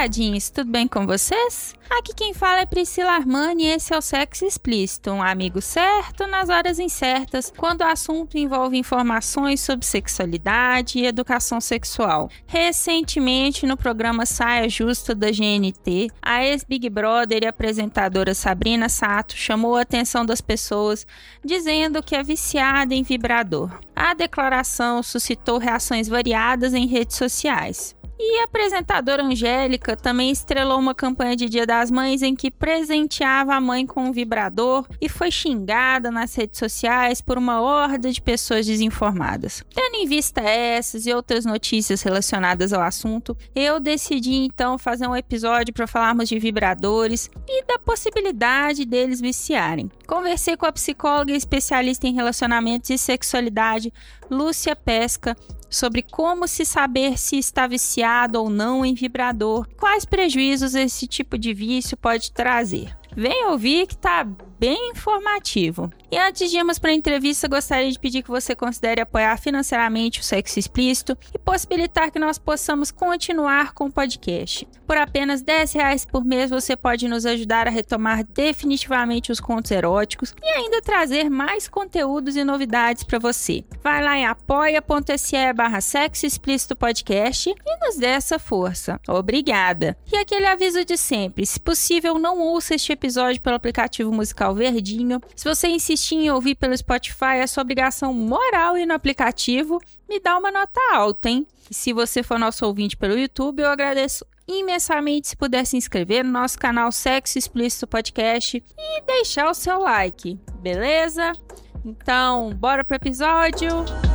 Namoradinhos, tudo bem com vocês? Aqui quem fala é Priscila Armani e esse é o Sexo Explícito, um amigo certo nas horas incertas, quando o assunto envolve informações sobre sexualidade e educação sexual. Recentemente, no programa Saia Justa da GNT, a ex-Big Brother e apresentadora Sabrina Sato chamou a atenção das pessoas, dizendo que é viciada em vibrador. A declaração suscitou reações variadas em redes sociais. E a apresentadora Angélica também estrelou uma campanha de Dia das Mães em que presenteava a mãe com um vibrador e foi xingada nas redes sociais por uma horda de pessoas desinformadas. Tendo em vista essas e outras notícias relacionadas ao assunto, eu decidi então fazer um episódio para falarmos de vibradores e da possibilidade deles viciarem. Conversei com a psicóloga e especialista em relacionamentos e sexualidade, Lúcia Pesca, sobre como se saber se está viciado ou não em vibrador, quais prejuízos esse tipo de vício pode trazer. Vem ouvir que tá bem informativo. E antes de irmos para a entrevista, gostaria de pedir que você considere apoiar financeiramente o Sexo Explícito e possibilitar que nós possamos continuar com o podcast. Por apenas 10 reais por mês, você pode nos ajudar a retomar definitivamente os contos eróticos e ainda trazer mais conteúdos e novidades para você. Vai lá em apoia.se barra Sexo Explícito Podcast e nos dê essa força. Obrigada! E aquele aviso de sempre, se possível, não ouça este episódio pelo aplicativo musical verdinho. Se você insistir em ouvir pelo Spotify, é sua obrigação moral ir no aplicativo, me dá uma nota alta, hein? E se você for nosso ouvinte pelo YouTube, eu agradeço imensamente se puder se inscrever no nosso canal Sexo Explícito Podcast e deixar o seu like, beleza? Então, bora pro episódio!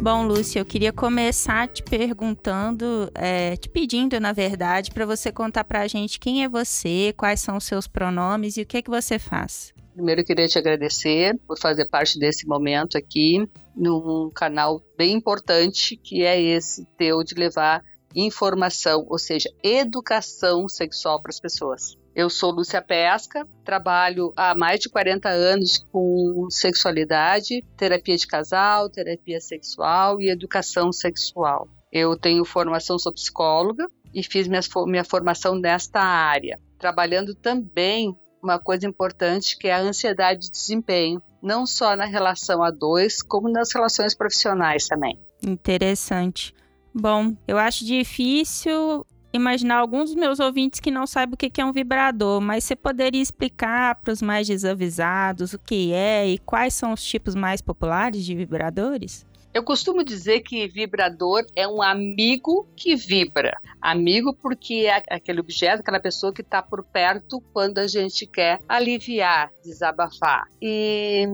Bom, Lúcia, eu queria começar te perguntando, é, te pedindo, na verdade, para você contar para a gente quem é você, quais são os seus pronomes e o que é que você faz. Primeiro, eu queria te agradecer por fazer parte desse momento aqui, num canal bem importante, que é esse teu de levar informação, ou seja, educação sexual para as pessoas. Eu sou Lúcia Pesca, trabalho há mais de 40 anos com sexualidade, terapia de casal, terapia sexual e educação sexual. Eu tenho formação, sou psicóloga e fiz minha, minha formação nesta área, trabalhando também uma coisa importante que é a ansiedade de desempenho, não só na relação a dois, como nas relações profissionais também. Interessante. Bom, eu acho difícil imaginar alguns dos meus ouvintes que não sabem o que é um vibrador, mas você poderia explicar para os mais desavisados o que é e quais são os tipos mais populares de vibradores? Eu costumo dizer que vibrador é um amigo que vibra. Amigo porque é aquele objeto, aquela pessoa que está por perto quando a gente quer aliviar, desabafar. E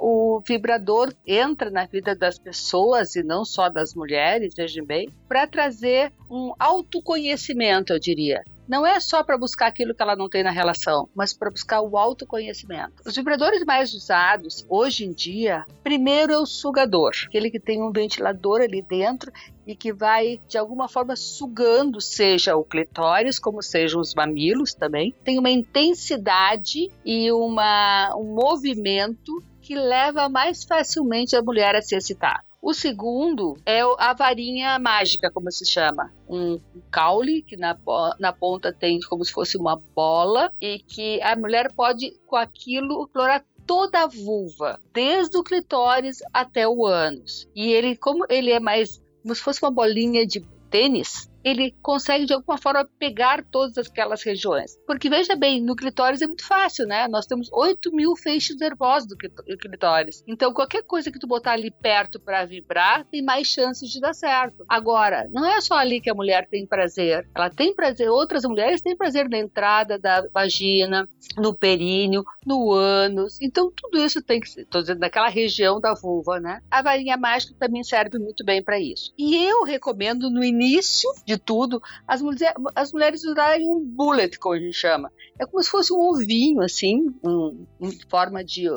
o vibrador entra na vida das pessoas e não só das mulheres, vejam bem, para trazer um autoconhecimento, eu diria. Não é só para buscar aquilo que ela não tem na relação, mas para buscar o autoconhecimento. Os vibradores mais usados hoje em dia, primeiro é o sugador, aquele que tem um ventilador ali dentro e que vai de alguma forma sugando, seja o clitóris, como sejam os mamilos também. Tem uma intensidade e uma, um movimento que leva mais facilmente a mulher a se excitar. O segundo é a varinha mágica, como se chama. Um caule, que na, na ponta tem como se fosse uma bola, e que a mulher pode, com aquilo, explorar toda a vulva, desde o clitóris até o ânus. E ele, como ele é mais como se fosse uma bolinha de tênis, ele consegue de alguma forma pegar todas aquelas regiões. Porque veja bem, no clitóris é muito fácil, né? Nós temos 8 mil feixes nervosos do clitóris. Então, qualquer coisa que tu botar ali perto para vibrar, tem mais chances de dar certo. Agora, não é só ali que a mulher tem prazer. Ela tem prazer, outras mulheres têm prazer na entrada da vagina, no períneo, no ânus. Então, tudo isso tem que ser, tô dizendo, naquela região da vulva, né? A varinha mágica também serve muito bem para isso. E eu recomendo no início de tudo, as, mulher, as mulheres usarem um bullet, como a gente chama. É como se fosse um ovinho, assim, um, em forma de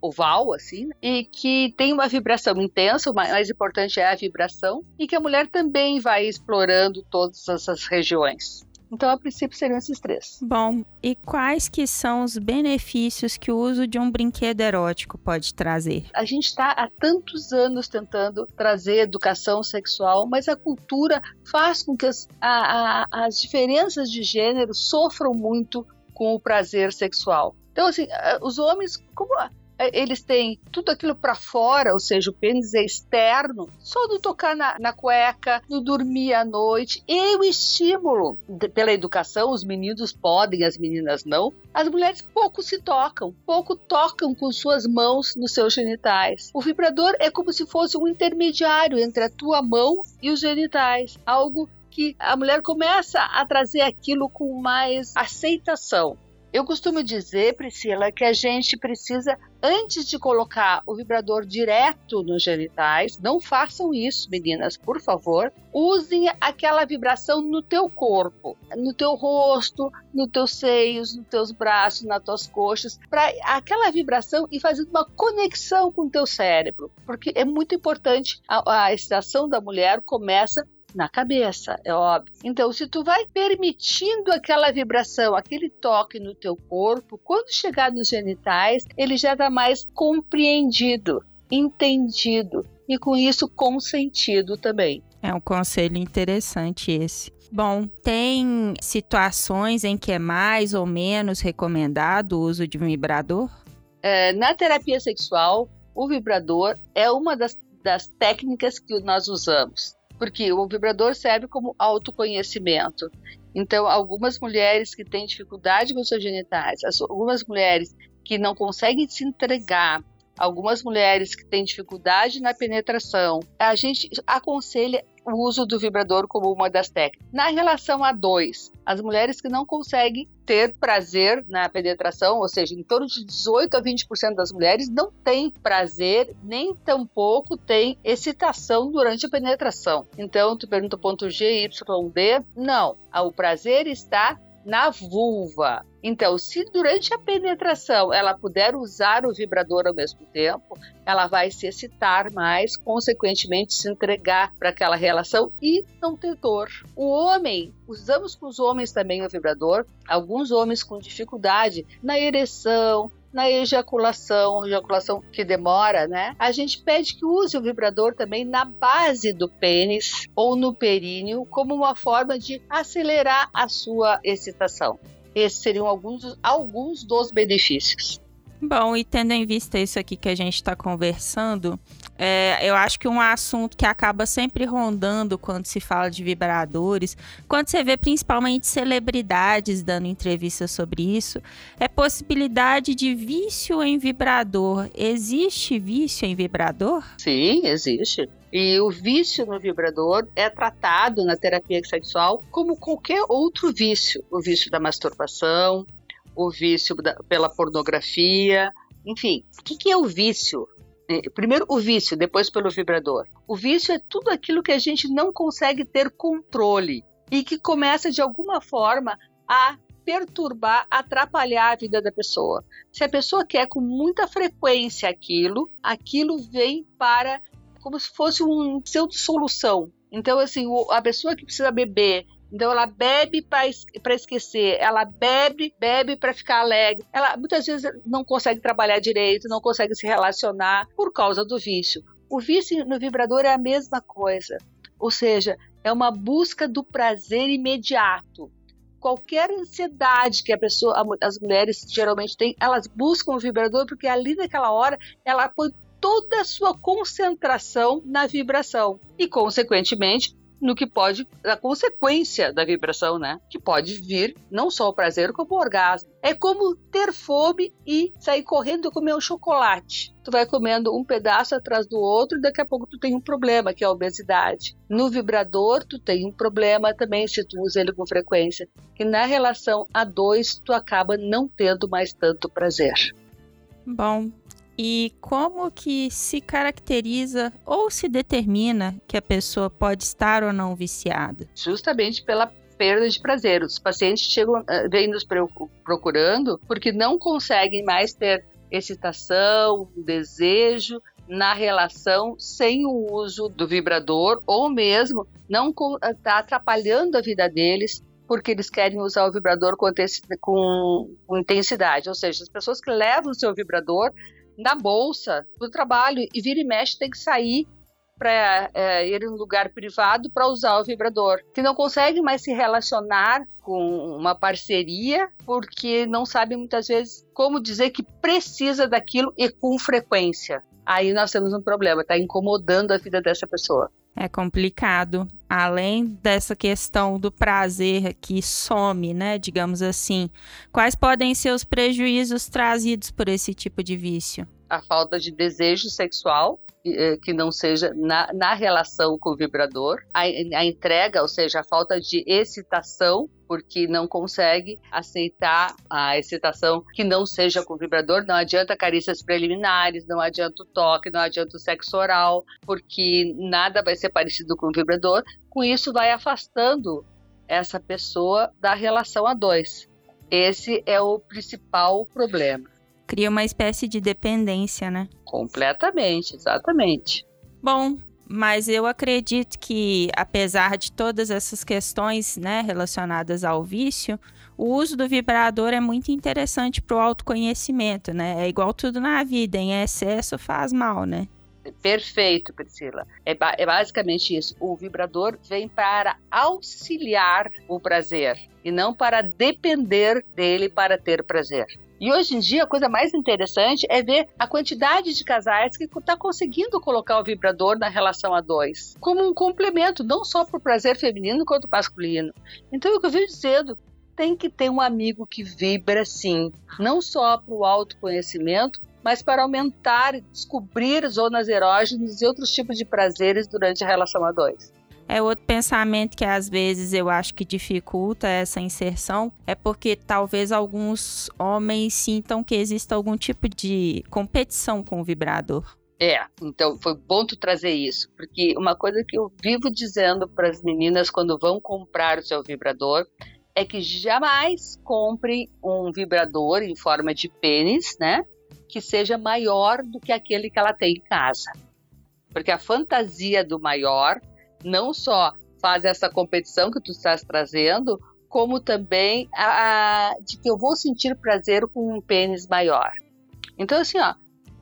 oval, assim, e que tem uma vibração intensa, o mais importante é a vibração, e que a mulher também vai explorando todas essas regiões. Então, a princípio, seriam esses três. Bom, e quais que são os benefícios que o uso de um brinquedo erótico pode trazer? A gente está há tantos anos tentando trazer educação sexual, mas a cultura faz com que as, a, a, as diferenças de gênero sofram muito com o prazer sexual. Então, assim, os homens, como eles têm tudo aquilo para fora, ou seja, o pênis é externo, só do tocar na, na cueca, do dormir à noite, e o estímulo de, pela educação, os meninos podem, as meninas não, as mulheres pouco se tocam, pouco tocam com suas mãos nos seus genitais. O vibrador é como se fosse um intermediário entre a tua mão e os genitais, algo que a mulher começa a trazer aquilo com mais aceitação. Eu costumo dizer, Priscila, que a gente precisa, antes de colocar o vibrador direto nos genitais, não façam isso, meninas, por favor. Usem aquela vibração no teu corpo, no teu rosto, nos teus seios, nos teus braços, nas tuas coxas, para aquela vibração e fazer uma conexão com o teu cérebro, porque é muito importante. A, a excitação da mulher começa na cabeça, é óbvio. Então, se tu vai permitindo aquela vibração, aquele toque no teu corpo, quando chegar nos genitais, ele já está mais compreendido, entendido e com isso consentido também. É um conselho interessante esse. Bom, tem situações em que é mais ou menos recomendado o uso de um vibrador? É, na terapia sexual, o vibrador é uma das, das técnicas que nós usamos porque o vibrador serve como autoconhecimento. Então, algumas mulheres que têm dificuldade com seus genitais, algumas mulheres que não conseguem se entregar, algumas mulheres que têm dificuldade na penetração, a gente aconselha o uso do vibrador como uma das técnicas. Na relação a dois, as mulheres que não conseguem ter prazer na penetração, ou seja, em torno de 18 a 20% das mulheres não têm prazer, nem tampouco têm excitação durante a penetração. Então, tu pergunta ponto G, Y, D? Não. O prazer está na vulva. Então, se durante a penetração ela puder usar o vibrador ao mesmo tempo, ela vai se excitar mais, consequentemente se entregar para aquela relação e não ter dor. O homem, usamos com os homens também o vibrador, alguns homens com dificuldade na ereção, na ejaculação, ejaculação que demora, né? A gente pede que use o vibrador também na base do pênis ou no períneo como uma forma de acelerar a sua excitação. Esses seriam alguns, alguns dos benefícios. Bom, e tendo em vista isso aqui que a gente está conversando, é, eu acho que um assunto que acaba sempre rondando quando se fala de vibradores, quando você vê principalmente celebridades dando entrevistas sobre isso, é possibilidade de vício em vibrador. Existe vício em vibrador? Sim, existe. E o vício no vibrador é tratado na terapia sexual como qualquer outro vício. O vício da masturbação, o vício da, pela pornografia, enfim. O que, que é o vício? É, primeiro o vício, depois pelo vibrador. O vício é tudo aquilo que a gente não consegue ter controle e que começa de alguma forma a perturbar, atrapalhar a vida da pessoa. Se a pessoa quer com muita frequência aquilo, aquilo vem para como se fosse um pseudo solução. Então, assim, a pessoa que precisa beber então ela bebe para esquecer, ela bebe, bebe para ficar alegre. Ela muitas vezes não consegue trabalhar direito, não consegue se relacionar por causa do vício. O vício no vibrador é a mesma coisa. Ou seja, é uma busca do prazer imediato. Qualquer ansiedade que a pessoa, as mulheres geralmente têm, elas buscam o vibrador porque ali naquela hora ela põe toda a sua concentração na vibração e, consequentemente, no que pode, a consequência da vibração, né? Que pode vir não só o prazer, como o orgasmo. É como ter fome e sair correndo e comer um chocolate. Tu vai comendo um pedaço atrás do outro e daqui a pouco tu tem um problema, que é a obesidade. No vibrador, tu tem um problema também se tu usa ele com frequência, que na relação a dois, tu acaba não tendo mais tanto prazer. Bom, e como que se caracteriza ou se determina que a pessoa pode estar ou não viciada? Justamente pela perda de prazer. Os pacientes chegam, eh, vêm nos procurando porque não conseguem mais ter excitação, desejo na relação sem o uso do vibrador ou mesmo não está atrapalhando a vida deles porque eles querem usar o vibrador com, com intensidade. Ou seja, as pessoas que levam o seu vibrador na bolsa do trabalho e vira e mexe tem que sair para é, ir em um lugar privado para usar o vibrador, que não consegue mais se relacionar com uma parceria porque não sabe muitas vezes como dizer que precisa daquilo e com frequência. Aí nós temos um problema, está incomodando a vida dessa pessoa. É complicado. Além dessa questão do prazer que some, né, digamos assim, quais podem ser os prejuízos trazidos por esse tipo de vício? A falta de desejo sexual, que não seja na, na relação com o vibrador, a, a entrega, ou seja, a falta de excitação porque não consegue aceitar a excitação que não seja com vibrador. Não adianta carícias preliminares, não adianta o toque, não adianta o sexo oral, porque nada vai ser parecido com o vibrador. Com isso, vai afastando essa pessoa da relação a dois. Esse é o principal problema. Cria uma espécie de dependência, né? Completamente, exatamente. Bom, mas eu acredito que, apesar de todas essas questões né, relacionadas ao vício, o uso do vibrador é muito interessante para o autoconhecimento, né? É igual tudo na vida, em excesso faz mal, né? Perfeito, Priscila. É, ba é basicamente isso. O vibrador vem para auxiliar o prazer e não para depender dele para ter prazer. E hoje em dia, a coisa mais interessante é ver a quantidade de casais que está conseguindo colocar o vibrador na relação a dois, como um complemento, não só para o prazer feminino quanto masculino. Então, é o que eu venho dizendo, tem que ter um amigo que vibra sim, não só para o autoconhecimento, mas para aumentar e descobrir zonas erógenas e outros tipos de prazeres durante a relação a dois. É outro pensamento que às vezes eu acho que dificulta essa inserção, é porque talvez alguns homens sintam que existe algum tipo de competição com o vibrador. É, então foi bom tu trazer isso, porque uma coisa que eu vivo dizendo para as meninas quando vão comprar o seu vibrador é que jamais compre um vibrador em forma de pênis, né? Que seja maior do que aquele que ela tem em casa. Porque a fantasia do maior não só faz essa competição que tu estás trazendo, como também a, a, de que eu vou sentir prazer com um pênis maior. Então, assim, ó,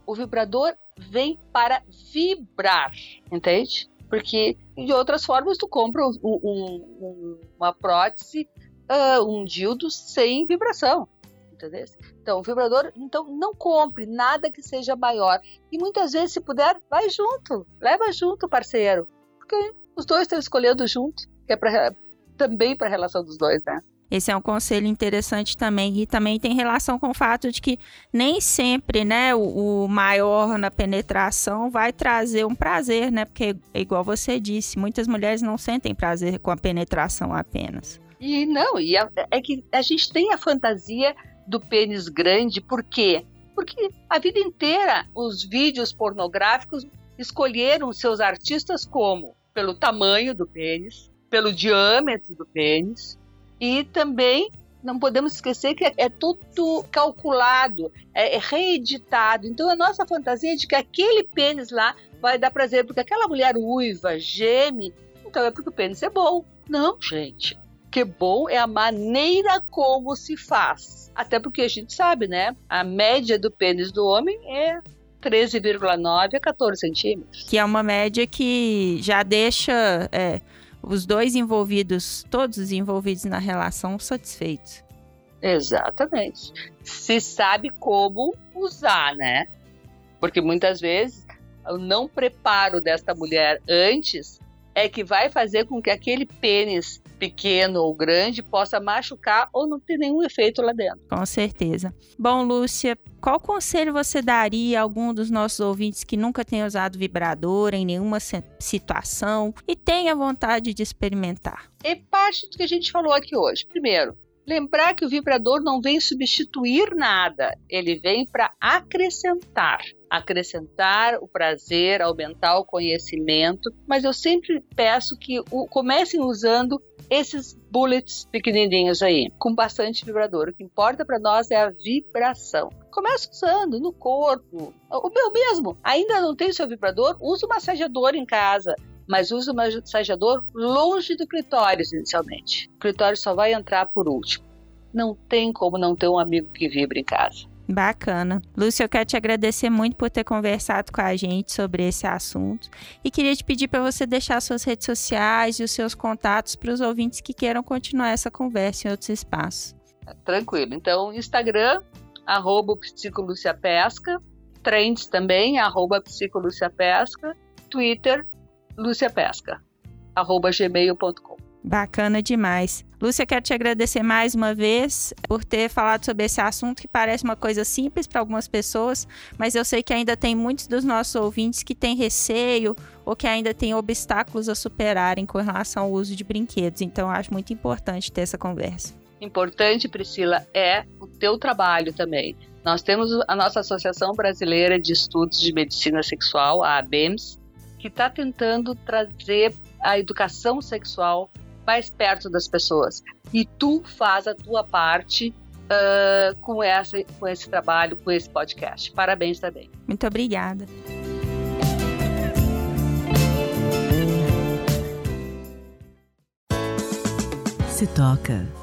o vibrador vem para vibrar, entende? Porque de outras formas tu compra um, um, uma prótese, uh, um dildo sem vibração, entendeu? Então, o vibrador, então não compre nada que seja maior. E muitas vezes, se puder, vai junto, leva junto, parceiro. Porque os dois estão escolhendo junto, que é pra, também para a relação dos dois, né? Esse é um conselho interessante também. E também tem relação com o fato de que nem sempre, né, o, o, maior na penetração vai trazer um prazer, né? Porque, igual você disse, muitas mulheres não sentem prazer com a penetração apenas. E não, e a, é que a gente tem a fantasia do pênis grande, por quê? Porque a vida inteira os vídeos pornográficos escolheram seus artistas como pelo tamanho do pênis, pelo diâmetro do pênis e também não podemos esquecer que é, tudo calculado, é, é reeditado. Então a nossa fantasia é de que aquele pênis lá vai dar prazer, porque aquela mulher uiva, geme, então é porque o pênis é bom. Não, gente. Que é bom é a maneira como se faz. Até porque a gente sabe, né? A média do pênis do homem é 13,9 a 14 centímetros. Que é uma média que já deixa é, os dois envolvidos, todos os envolvidos na relação, satisfeitos. Exatamente. Se sabe como usar, né? Porque muitas vezes o não preparo desta mulher antes é que vai fazer com que aquele pênis pequeno ou grande possa machucar ou não ter nenhum efeito lá dentro. Com certeza. Bom, Lúcia, qual conselho você daria a algum dos nossos ouvintes que nunca tenha usado vibrador em nenhuma situação e tenha vontade de experimentar? É parte do que a gente falou aqui hoje. Primeiro, lembrar que o vibrador não vem substituir nada, ele vem para acrescentar acrescentar o prazer, aumentar o conhecimento, mas eu sempre peço que o, comecem usando esses bullets pequenininhos aí, com bastante vibrador. O que importa para nós é a vibração. Comece usando no corpo. O meu mesmo, ainda não tem seu vibrador? Use um massageador em casa mas use o massageador longe do clitóris inicialmente. O clitóris só vai entrar por último. Não tem como não ter um amigo que vibra em casa. Bacana. Lúcia, eu quero te agradecer muito por ter conversado com a gente sobre esse assunto e queria te pedir para você deixar suas redes sociais e os seus contatos para os ouvintes que queiram continuar essa conversa em outros espaços. Tranquilo. Então, Instagram, arroba Trends também, arroba Pesca, Twitter, Lúcia Pesca, arroba gmail.com. Bacana demais. Lúcia, quero te agradecer mais uma vez por ter falado sobre esse assunto que parece uma coisa simples para algumas pessoas, mas eu sei que ainda tem muitos dos nossos ouvintes que têm receio ou que ainda têm obstáculos a superarem com relação ao uso de brinquedos. Então, acho muito importante ter essa conversa. Importante, Priscila, é o teu trabalho também. Nós temos a nossa Associação Brasileira de Estudos de Medicina Sexual, a ABEMS, que está tentando trazer a educação sexual mais perto das pessoas. E tu faz a tua parte uh, com, essa, com esse trabalho, com esse podcast. Parabéns também. Muito obrigada. Se toca.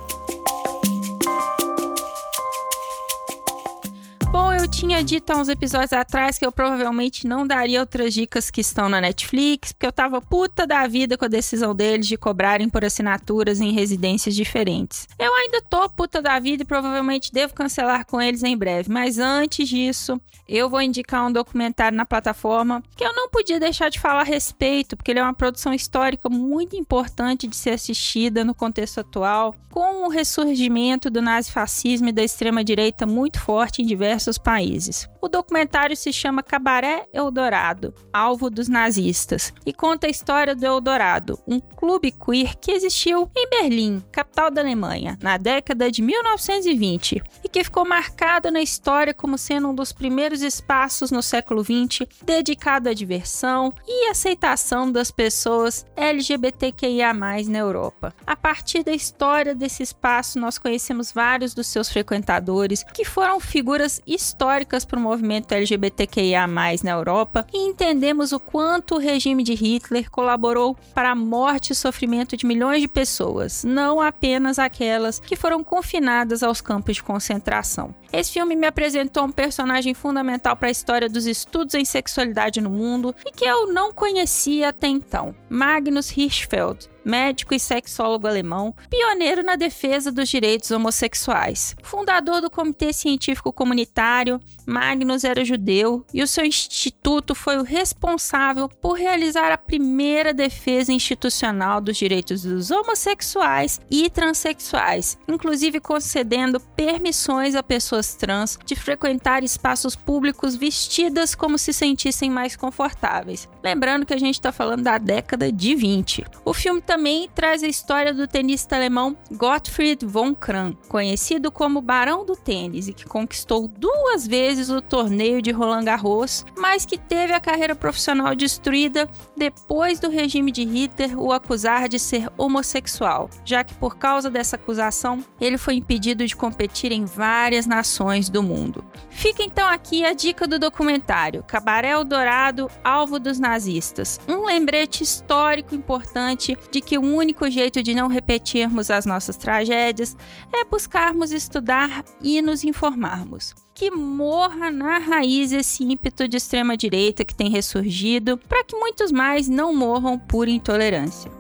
Tinha dito há uns episódios atrás que eu provavelmente não daria outras dicas que estão na Netflix, porque eu tava puta da vida com a decisão deles de cobrarem por assinaturas em residências diferentes. Eu ainda tô puta da vida e provavelmente devo cancelar com eles em breve, mas antes disso, eu vou indicar um documentário na plataforma que eu não podia deixar de falar a respeito, porque ele é uma produção histórica muito importante de ser assistida no contexto atual, com o ressurgimento do nazifascismo e da extrema-direita muito forte em diversos países países. O documentário se chama Cabaré Eldorado, alvo dos nazistas, e conta a história do Eldorado, um clube queer que existiu em Berlim, capital da Alemanha, na década de 1920 e que ficou marcado na história como sendo um dos primeiros espaços no século XX dedicado à diversão e aceitação das pessoas LGBTQIA+ na Europa. A partir da história desse espaço, nós conhecemos vários dos seus frequentadores que foram figuras históricas históricas para o movimento LGBTQIA+, na Europa e entendemos o quanto o regime de Hitler colaborou para a morte e sofrimento de milhões de pessoas, não apenas aquelas que foram confinadas aos campos de concentração. Esse filme me apresentou um personagem fundamental para a história dos estudos em sexualidade no mundo e que eu não conhecia até então, Magnus Hirschfeld, médico e sexólogo alemão, pioneiro na defesa dos direitos homossexuais. Fundador do Comitê Científico Comunitário, Magnus era judeu e o seu instituto foi o responsável por realizar a primeira defesa institucional dos direitos dos homossexuais e transexuais, inclusive concedendo permissões a pessoas trans de frequentar espaços públicos vestidas como se sentissem mais confortáveis. Lembrando que a gente está falando da década de 20. O filme também traz a história do tenista alemão Gottfried von Kram, conhecido como Barão do Tênis e que conquistou duas vezes o torneio de Roland Garros, mas que teve a carreira profissional destruída depois do regime de Hitler o acusar de ser homossexual, já que por causa dessa acusação ele foi impedido de competir em várias nações do mundo. Fica então aqui a dica do documentário Cabaré Dourado, alvo dos nazistas, um lembrete histórico importante de que o único jeito de não repetirmos as nossas tragédias é buscarmos estudar e nos informarmos. Que morra na raiz esse ímpeto de extrema-direita que tem ressurgido, para que muitos mais não morram por intolerância.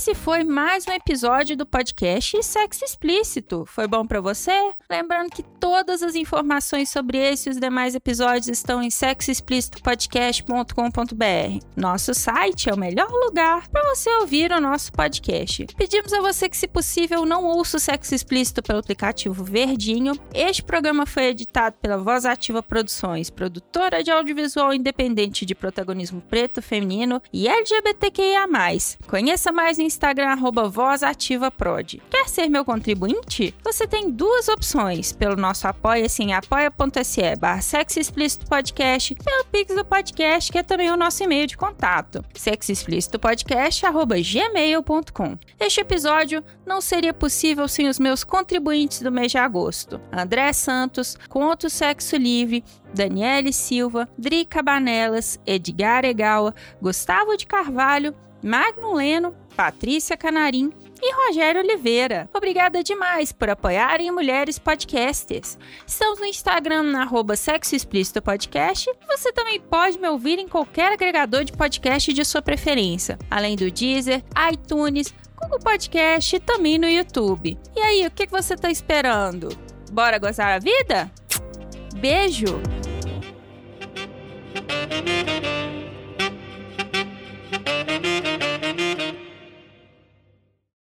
Esse foi mais um episódio do podcast Sexo Explícito. Foi bom para você? Lembrando que todas as informações sobre esse e os demais episódios estão em sexoexplicitopodcast.com.br. Nosso site é o melhor lugar para você ouvir o nosso podcast. Pedimos a você que, se possível, não ouça o Sexo Explícito pelo aplicativo Verdinho. Este programa foi editado pela Voz Ativa Produções, produtora de audiovisual independente de protagonismo preto, feminino e LGBTQIA+. Conheça mais no Instagram, arroba VozAtivaProd. Quer ser meu contribuinte? Você tem duas opções, pelo nosso apoia-se em apoia.se barra Sexo Explícito Podcast, pelo Pix do Podcast, que é também o nosso e-mail de contato, sexoexplicitopodcast.gmail.com. Este episódio não seria possível sem os meus contribuintes do mês de agosto. André Santos, Conto Sexo Livre, Daniele Silva, Dri Cabanelas, Edgar Egawa, Gustavo de Carvalho, Magno Leno, Patrícia Canarim e Rogério Oliveira. Obrigada demais por apoiarem Mulheres Podcasters. Estamos no Instagram na arroba Sexo Explícito Podcast você também pode me ouvir em qualquer agregador de podcast de sua preferência, além do Deezer, iTunes, Google Podcast e também no YouTube. E aí, o que você está esperando? Bora gozar a vida? Beijo!